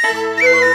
你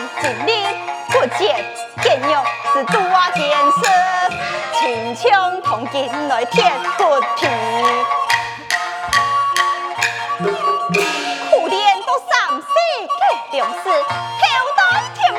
一日不见见有是拄啊见识，亲像同进来贴骨皮，苦练都三世的粮食，挑担铁木，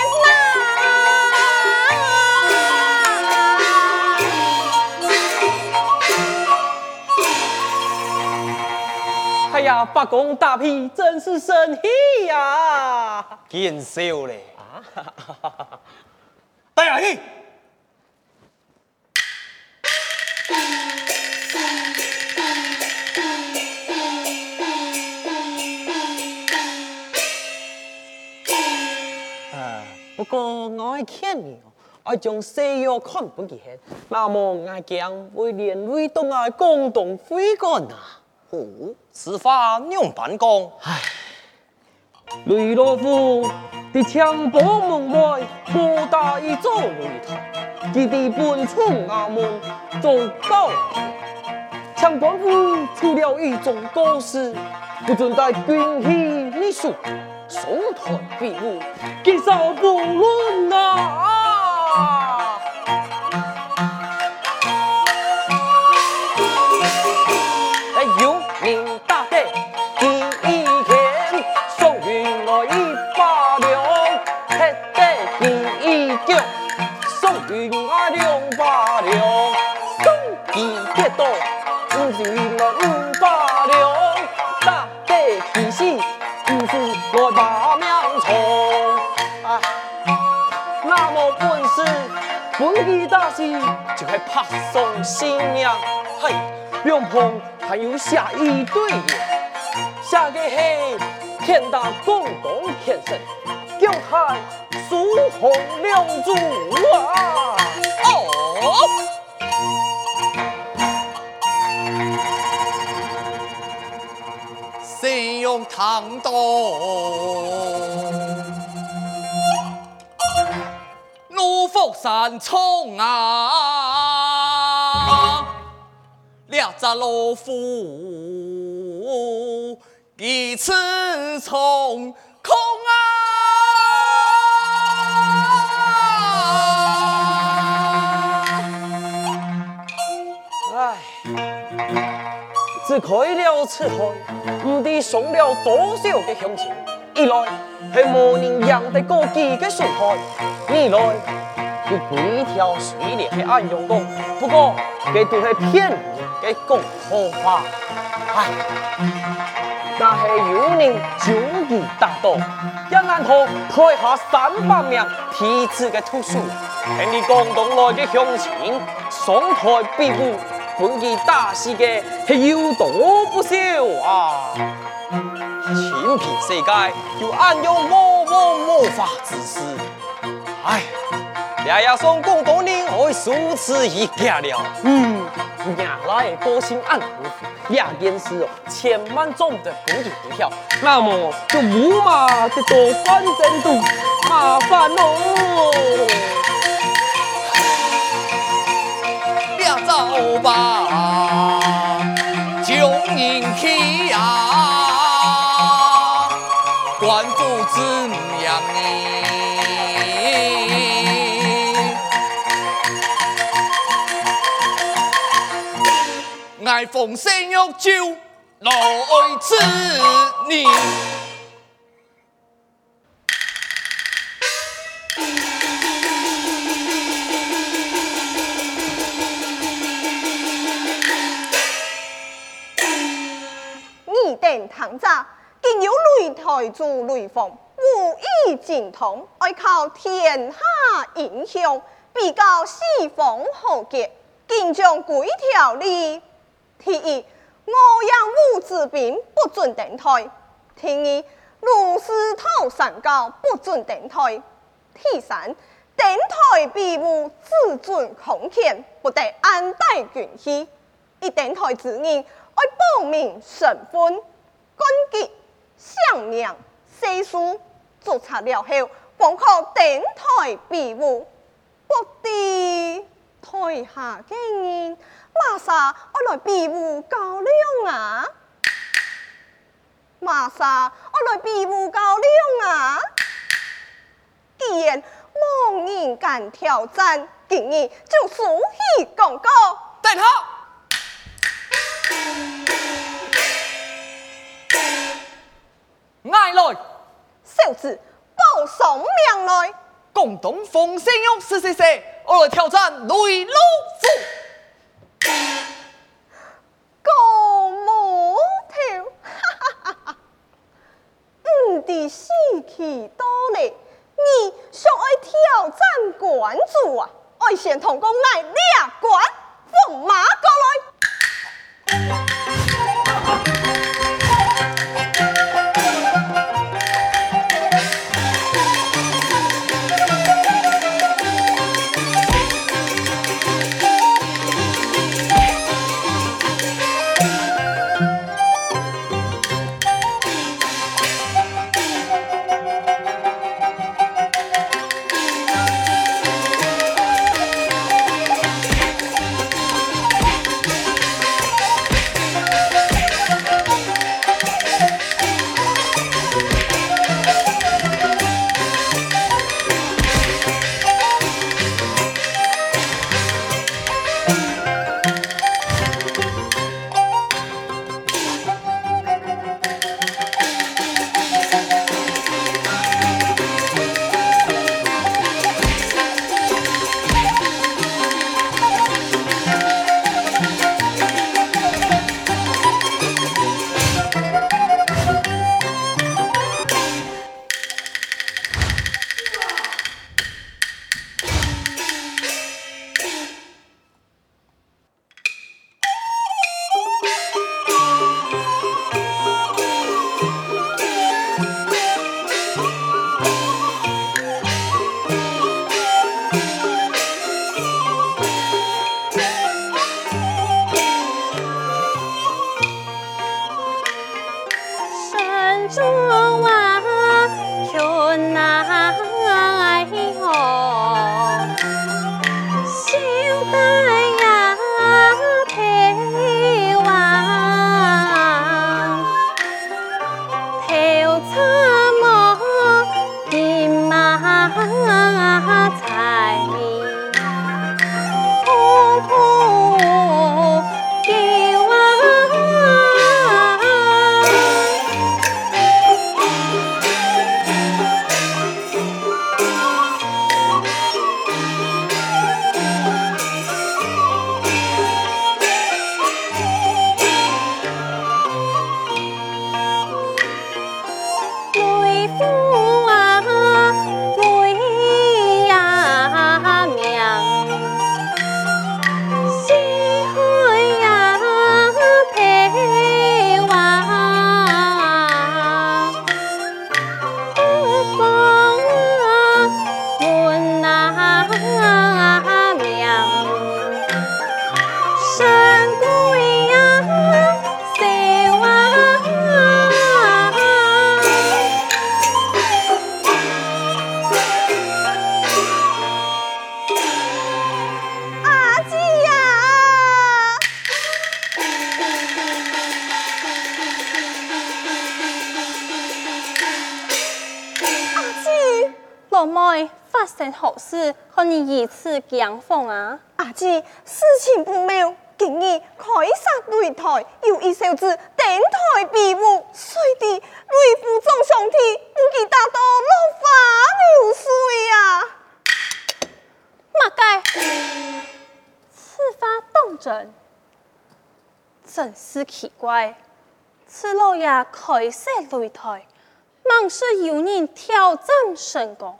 呀，八公大批真是神气呀！见笑嘞 啊！带下去。不过我爱看你，爱将西药看本记现，那么爱将为连累东爱共同挥杆呐。哦，此话两般讲。唉，雷洛夫的枪波门外，莫大一座擂台，基地本村阿门做高。枪官夫出了一种故事，不准带军器秘书。松团比武，吉少不论呐！第一脚送运来两百两，送几跌倒，不是来五百两，大爹其实。不是来把命从啊，那么本事，本事大事就该拍送新娘。嘿，两旁还有下一对的，下个是天大共同天神，叫他苏红两主啊！哦。谁用唐刀？怒发三冲啊！两只老虎一次冲只开了此台，唔知送了多少嘅乡亲。一来系无人养得过几个孙台，二来佢规条水连系暗用功，不过佢都系骗人嘅讲好话。唉，但系有人将其打倒，一难逃台下三百名提子嘅土数，听你广东来嘅乡亲上台比武。本気打死嘅系有多不少啊！千遍世界有暗有魔魔魔法之事，唉，爷爷送广东人爱如此一家了。嗯，原来个性安抚，两件事哦，千万种的本気不晓，那么就无嘛的多反正都麻烦喽。走吧，中英气呀，官府怎样呢？爱奉圣约就来此你。堂家竟有擂台主擂凤，武艺精通，爱靠天下英雄，比较西方豪杰，竟将规条例：第一，我养武之兵不准登台；第二，卢师头三教不准登台；第三，登台比武只准空前，不得安带军器。一登台之人，爱报名身份。官级、相名、岁数注册了后，方可登台比武。不知台下嘅人，马上我来比武较量啊？马上我来比武较量啊？既然冇人敢挑战，今日就竖起公告，带头。爱来，小子报上名来。广东风声勇，是是是，我来挑战雷老虎。高木头，哈哈哈哈！唔的士气多嘞，你想爱挑战关主啊？爱先同工来两生好事，和你如此惊慌啊？阿姊，事情不妙，今日开杀擂台，有一小子登台比武，谁的擂斧撞上天，不记打到落花流水啊！马盖，此话当真？真是奇怪，此老爷开杀擂台。猛是有人挑战成功，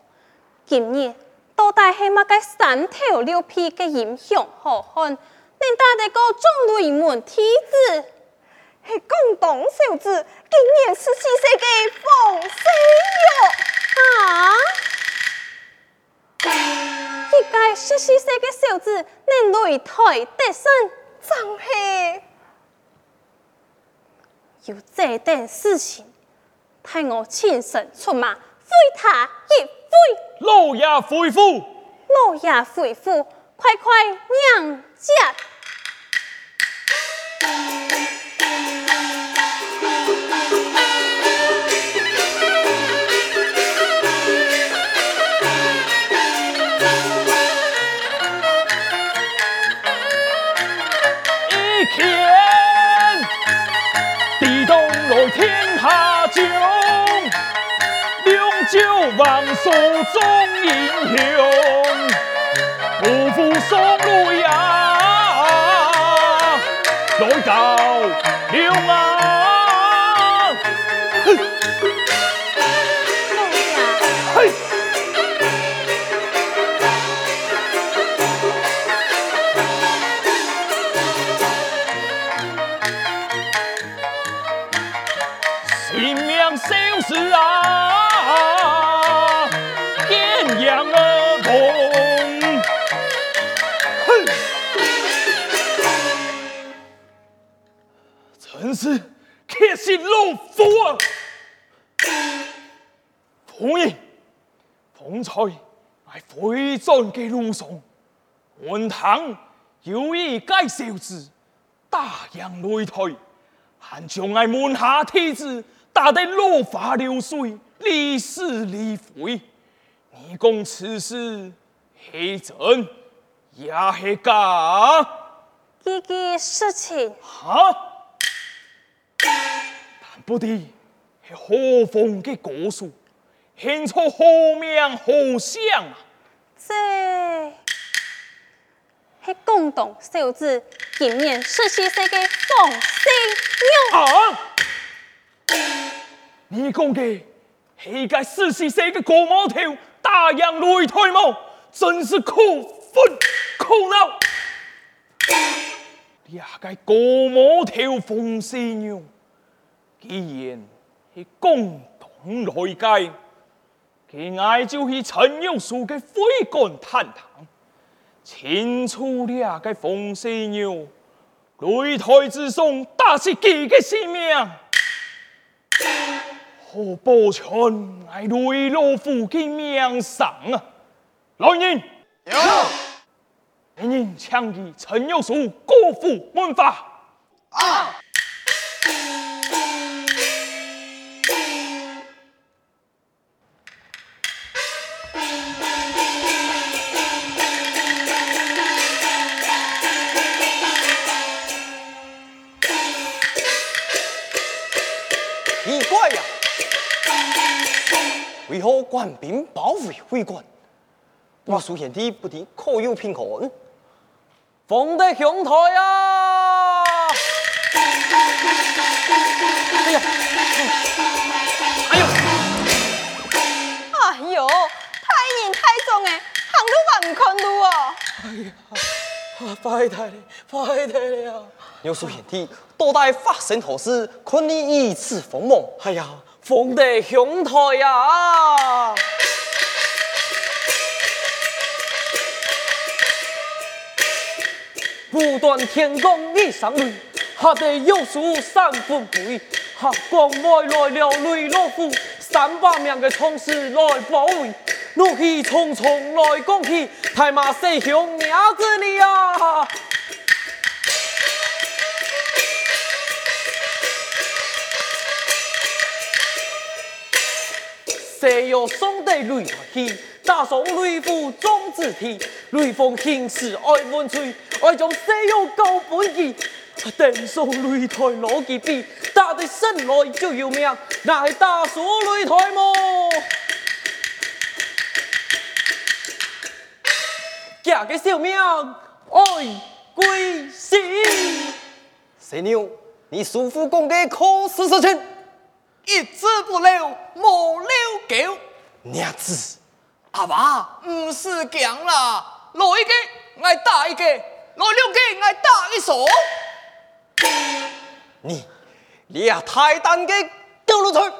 今日到底系乜嘅三头六臂嘅英雄好汉，能打得过众雷门弟子？系广东小子，今年十四岁嘅冯世玉啊！一个十四岁嘅小子能擂台得胜，真系有这等事情。派我亲身出马，会他一会。老爷回府，老爷回府，快快娘家。一天，地动来天下囧。王叔中英雄，不负宋瑞呀，来到了啊！真是可惜老夫啊！夫人，方才在回转的路上，文堂有意介绍之，大洋擂台，还将我门下弟子打得落花流水、离死离灰。你讲此事系真也系假？这个事情哈？但不知是何方的高手，献出何名何相啊？这是广东小子，今年十四岁的冯世玉。啊！你讲的是个十四岁的高毛头大洋擂台吗？真是可愤可恼！呀该高毛头冯世玉。既然是共同来解，其爱就是陈玉树的非干探堂，清楚了个冯世玉，擂台之上打是几个性命，何保全爱擂老夫的命丧啊！来人，有，来人枪击陈友树，国府门法。啊！兵包围会馆？我苏贤弟不敌，可有凭可？奉得兄台啊！哎呀！哎呦！哎呦！太严太重哎，行路还唔看路哦！哎呀！快太了，快太了！有苏贤弟，多待发生何事，困你一次锋芒。哎呀！奉得兄台呀！不断天公一上擂，吓得有输三分不已。哈，关外来了擂老虎，三百名的将士来保卫，怒气冲冲来攻击，太马师兄娘子你啊！谁有双对擂台戏，打上雷府壮志体，雷锋行事爱文吹，爱将西洋高本意，登上擂台攞几笔，打得生来就要命，那系打输擂台么？嫁个小命爱归西，谁牛？你叔父讲的可是实情？一字不留，莫留狗。娘子，阿爸，唔是讲啦，来一个爱打一个，来两个爱打一手。你，你也太胆嘅，丢了去。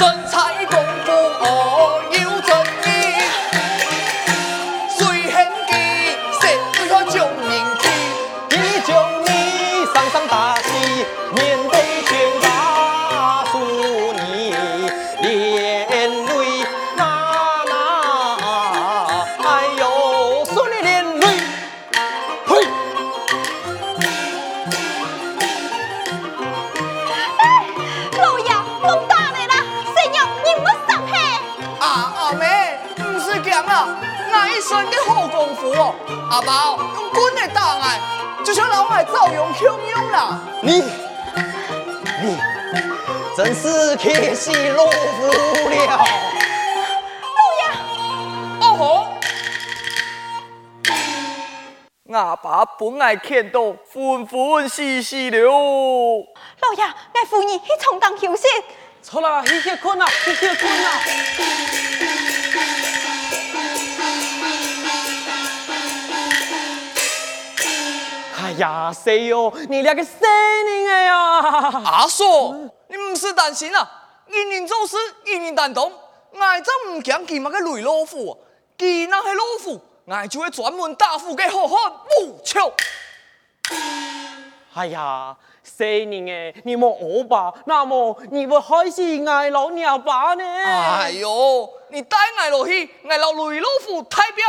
阿真是可惜老夫了。老爷，哦吼！阿爸本爱看到欢欢喜喜了。老爷，爱扶你去床当休息。错啦，去歇困啦，去歇困啦。呀，谁哟？你两个谁人哎呀？阿叔，你唔是担心啊？一人做事，一人担当。俺真唔惊佢乜个雷老虎，佢那系老虎，俺就会专门打虎给好汉不求。哎呀，谁人哎？你莫恶吧？那么你不害死俺老娘吧呢？哎呦，你带俺落去，俺老雷老虎太平，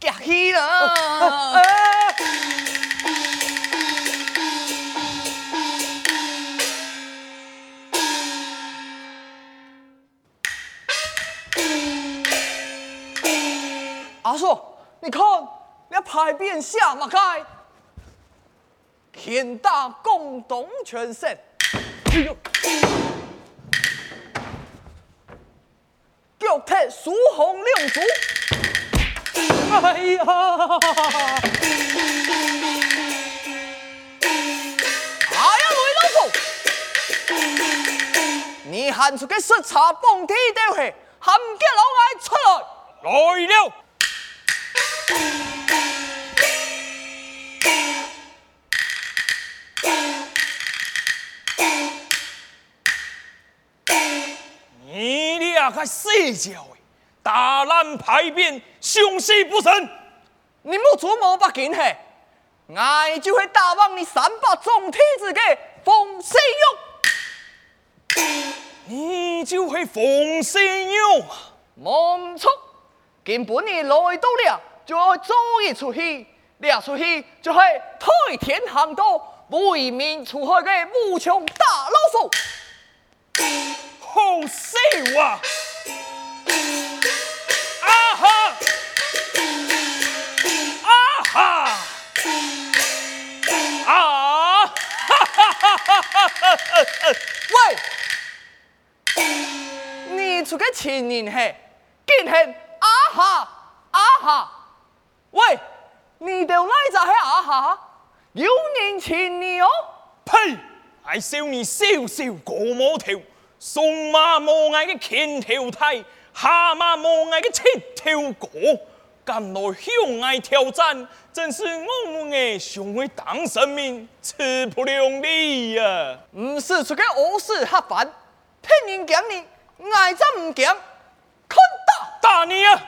夹起啦！啊 阿叔，你看，你牌匾下马开，天大共东全胜。哎呦，脚踢苏红两足。哎呀！哎呀，雷老虎，你喊出个十叉蹦踢掉去，喊叫老爱出来，来了。你俩个死角哎！大烂牌匾，凶死不成。你莫琢磨不紧嘿，我就会打亡你三百中梯子嘅风声勇。你就会风声勇，冇错。根本你来到了，就要做一出戏，两出戏就系替天行道，为民除害的无穷大老虎。好笑啊！啊哈！啊哈！啊！哈哈哈哈哈！喂，你出个情人嘿，竟然啊哈啊哈！喂，你条哪只系啊哈？有年前你哦？呸！还笑你笑笑过毛头，送马无爱嘅牵头太，下马无爱嘅七条歌，敢来向爱挑战，真是我们嘅上会当生命，吃不量力呀！唔是出个恶事黑饭，听人讲你，爱真唔讲，看打打你啊！